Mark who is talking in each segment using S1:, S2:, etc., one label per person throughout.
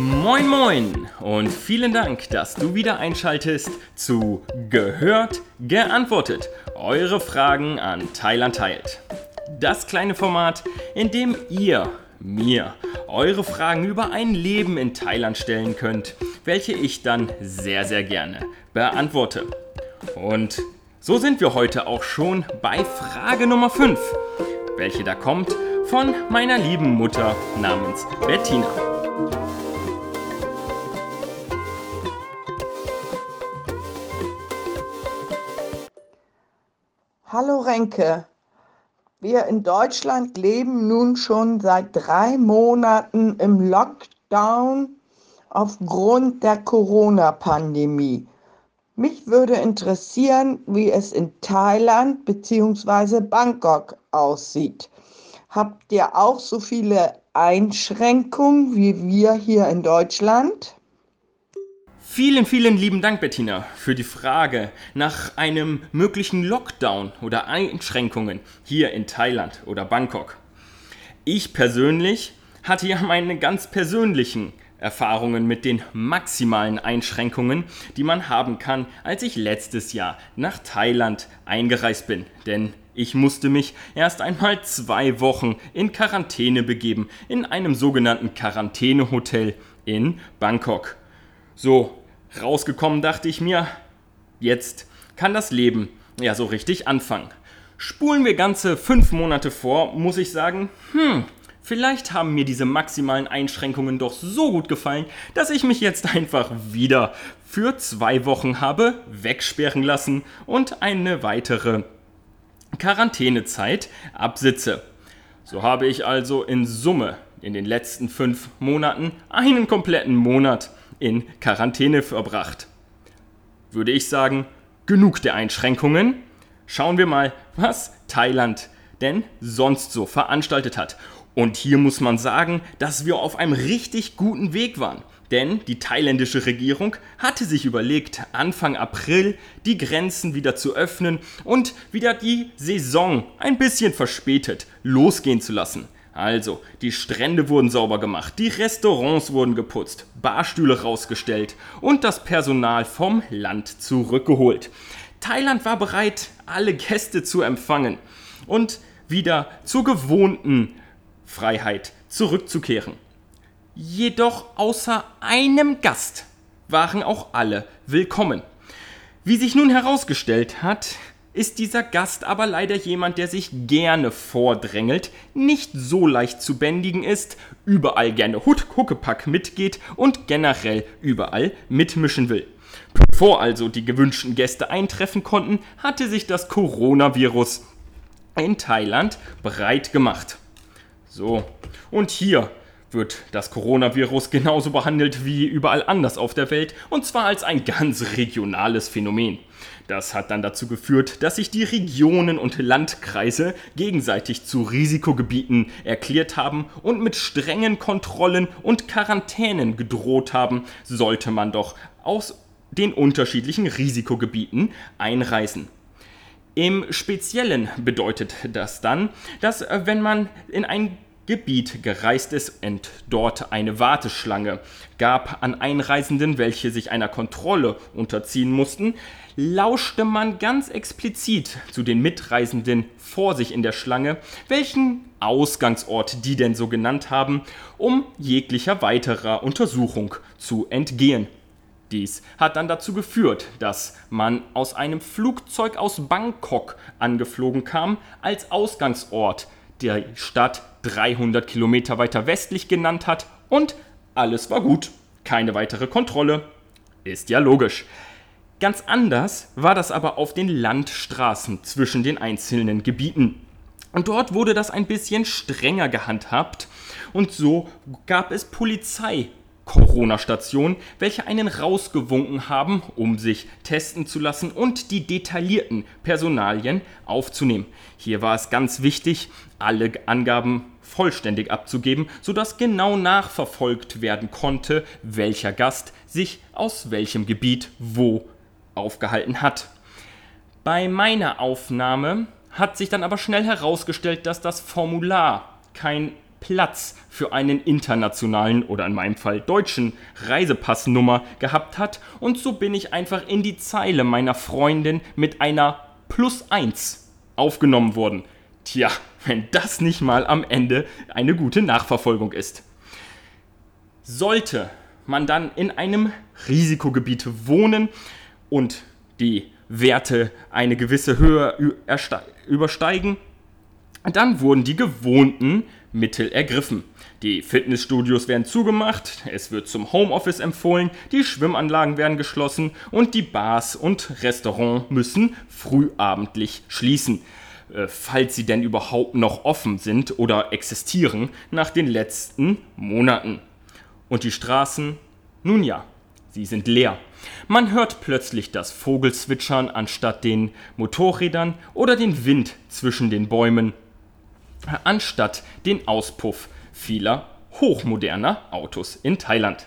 S1: Moin Moin und vielen Dank, dass du wieder einschaltest zu Gehört, geantwortet. Eure Fragen an Thailand teilt. Das kleine Format, in dem ihr mir eure Fragen über ein Leben in Thailand stellen könnt, welche ich dann sehr, sehr gerne beantworte. Und so sind wir heute auch schon bei Frage Nummer 5, welche da kommt von meiner lieben Mutter namens Bettina.
S2: Hallo Renke, wir in Deutschland leben nun schon seit drei Monaten im Lockdown aufgrund der Corona-Pandemie. Mich würde interessieren, wie es in Thailand bzw. Bangkok aussieht. Habt ihr auch so viele Einschränkungen wie wir hier in Deutschland?
S1: Vielen, vielen lieben Dank, Bettina, für die Frage nach einem möglichen Lockdown oder Einschränkungen hier in Thailand oder Bangkok. Ich persönlich hatte ja meine ganz persönlichen Erfahrungen mit den maximalen Einschränkungen, die man haben kann, als ich letztes Jahr nach Thailand eingereist bin. Denn ich musste mich erst einmal zwei Wochen in Quarantäne begeben, in einem sogenannten Quarantänehotel in Bangkok. So, Rausgekommen dachte ich mir, jetzt kann das Leben ja so richtig anfangen. Spulen wir ganze fünf Monate vor, muss ich sagen, hm, vielleicht haben mir diese maximalen Einschränkungen doch so gut gefallen, dass ich mich jetzt einfach wieder für zwei Wochen habe wegsperren lassen und eine weitere Quarantänezeit absitze. So habe ich also in Summe in den letzten fünf Monaten einen kompletten Monat in Quarantäne verbracht. Würde ich sagen, genug der Einschränkungen. Schauen wir mal, was Thailand denn sonst so veranstaltet hat. Und hier muss man sagen, dass wir auf einem richtig guten Weg waren. Denn die thailändische Regierung hatte sich überlegt, Anfang April die Grenzen wieder zu öffnen und wieder die Saison ein bisschen verspätet losgehen zu lassen. Also, die Strände wurden sauber gemacht, die Restaurants wurden geputzt, Barstühle rausgestellt und das Personal vom Land zurückgeholt. Thailand war bereit, alle Gäste zu empfangen und wieder zur gewohnten Freiheit zurückzukehren. Jedoch außer einem Gast waren auch alle willkommen. Wie sich nun herausgestellt hat, ist dieser Gast aber leider jemand, der sich gerne vordrängelt, nicht so leicht zu bändigen ist, überall gerne Huckepack mitgeht und generell überall mitmischen will. Bevor also die gewünschten Gäste eintreffen konnten, hatte sich das Coronavirus in Thailand breit gemacht. So, und hier wird das Coronavirus genauso behandelt wie überall anders auf der Welt, und zwar als ein ganz regionales Phänomen. Das hat dann dazu geführt, dass sich die Regionen und Landkreise gegenseitig zu Risikogebieten erklärt haben und mit strengen Kontrollen und Quarantänen gedroht haben, sollte man doch aus den unterschiedlichen Risikogebieten einreisen. Im Speziellen bedeutet das dann, dass äh, wenn man in ein Gebiet gereist ist und dort eine Warteschlange gab an Einreisenden, welche sich einer Kontrolle unterziehen mussten, lauschte man ganz explizit zu den Mitreisenden vor sich in der Schlange, welchen Ausgangsort die denn so genannt haben, um jeglicher weiterer Untersuchung zu entgehen. Dies hat dann dazu geführt, dass man aus einem Flugzeug aus Bangkok angeflogen kam als Ausgangsort der Stadt 300 Kilometer weiter westlich genannt hat und alles war gut. Keine weitere Kontrolle. Ist ja logisch. Ganz anders war das aber auf den Landstraßen zwischen den einzelnen Gebieten. Und dort wurde das ein bisschen strenger gehandhabt und so gab es Polizei Corona-Station, welche einen rausgewunken haben, um sich testen zu lassen und die detaillierten Personalien aufzunehmen. Hier war es ganz wichtig, alle Angaben vollständig abzugeben, sodass genau nachverfolgt werden konnte, welcher Gast sich aus welchem Gebiet wo aufgehalten hat. Bei meiner Aufnahme hat sich dann aber schnell herausgestellt, dass das Formular kein Platz für einen internationalen oder in meinem Fall deutschen Reisepassnummer gehabt hat und so bin ich einfach in die Zeile meiner Freundin mit einer Plus 1 aufgenommen worden. Tja, wenn das nicht mal am Ende eine gute Nachverfolgung ist. Sollte man dann in einem Risikogebiet wohnen und die Werte eine gewisse Höhe übersteigen, dann wurden die gewohnten Mittel ergriffen. Die Fitnessstudios werden zugemacht, es wird zum Homeoffice empfohlen, die Schwimmanlagen werden geschlossen und die Bars und Restaurants müssen frühabendlich schließen, äh, falls sie denn überhaupt noch offen sind oder existieren nach den letzten Monaten. Und die Straßen, nun ja, sie sind leer. Man hört plötzlich das Vogelzwitschern anstatt den Motorrädern oder den Wind zwischen den Bäumen anstatt den Auspuff vieler hochmoderner Autos in Thailand.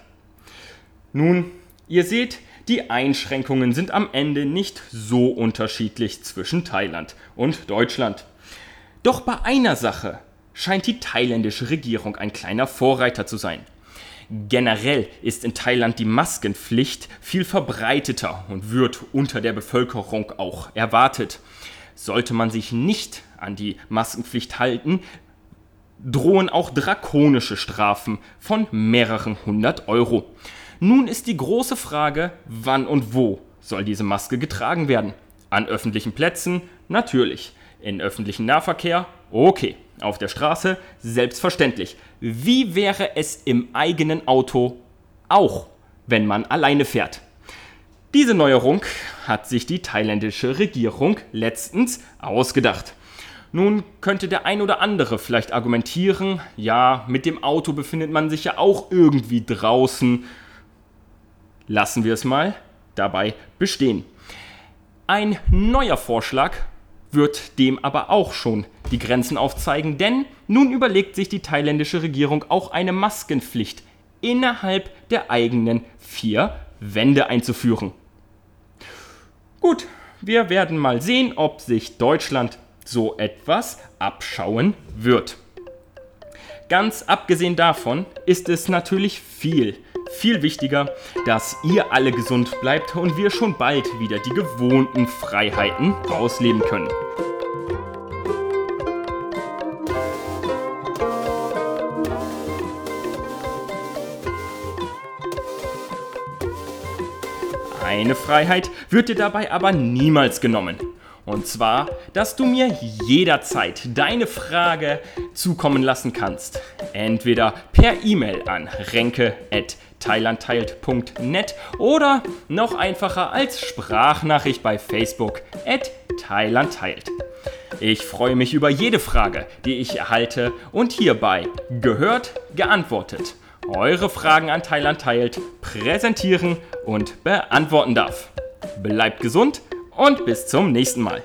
S1: Nun, ihr seht, die Einschränkungen sind am Ende nicht so unterschiedlich zwischen Thailand und Deutschland. Doch bei einer Sache scheint die thailändische Regierung ein kleiner Vorreiter zu sein. Generell ist in Thailand die Maskenpflicht viel verbreiteter und wird unter der Bevölkerung auch erwartet. Sollte man sich nicht an die Maskenpflicht halten, drohen auch drakonische Strafen von mehreren hundert Euro. Nun ist die große Frage, wann und wo soll diese Maske getragen werden? An öffentlichen Plätzen? Natürlich. In öffentlichen Nahverkehr? Okay. Auf der Straße? Selbstverständlich. Wie wäre es im eigenen Auto auch, wenn man alleine fährt? Diese Neuerung hat sich die thailändische Regierung letztens ausgedacht. Nun könnte der ein oder andere vielleicht argumentieren, ja, mit dem Auto befindet man sich ja auch irgendwie draußen. Lassen wir es mal dabei bestehen. Ein neuer Vorschlag wird dem aber auch schon die Grenzen aufzeigen, denn nun überlegt sich die thailändische Regierung auch eine Maskenpflicht innerhalb der eigenen vier Wände einzuführen. Gut, wir werden mal sehen, ob sich Deutschland so etwas abschauen wird. Ganz abgesehen davon ist es natürlich viel, viel wichtiger, dass ihr alle gesund bleibt und wir schon bald wieder die gewohnten Freiheiten ausleben können. Eine Freiheit wird dir dabei aber niemals genommen. Und zwar, dass du mir jederzeit deine Frage zukommen lassen kannst. Entweder per E-Mail an renke.thailandteilt.net oder noch einfacher als Sprachnachricht bei Facebook at thailandteilt. Ich freue mich über jede Frage, die ich erhalte und hierbei gehört, geantwortet. Eure Fragen an Thailand teilt, präsentieren und beantworten darf. Bleibt gesund und bis zum nächsten Mal.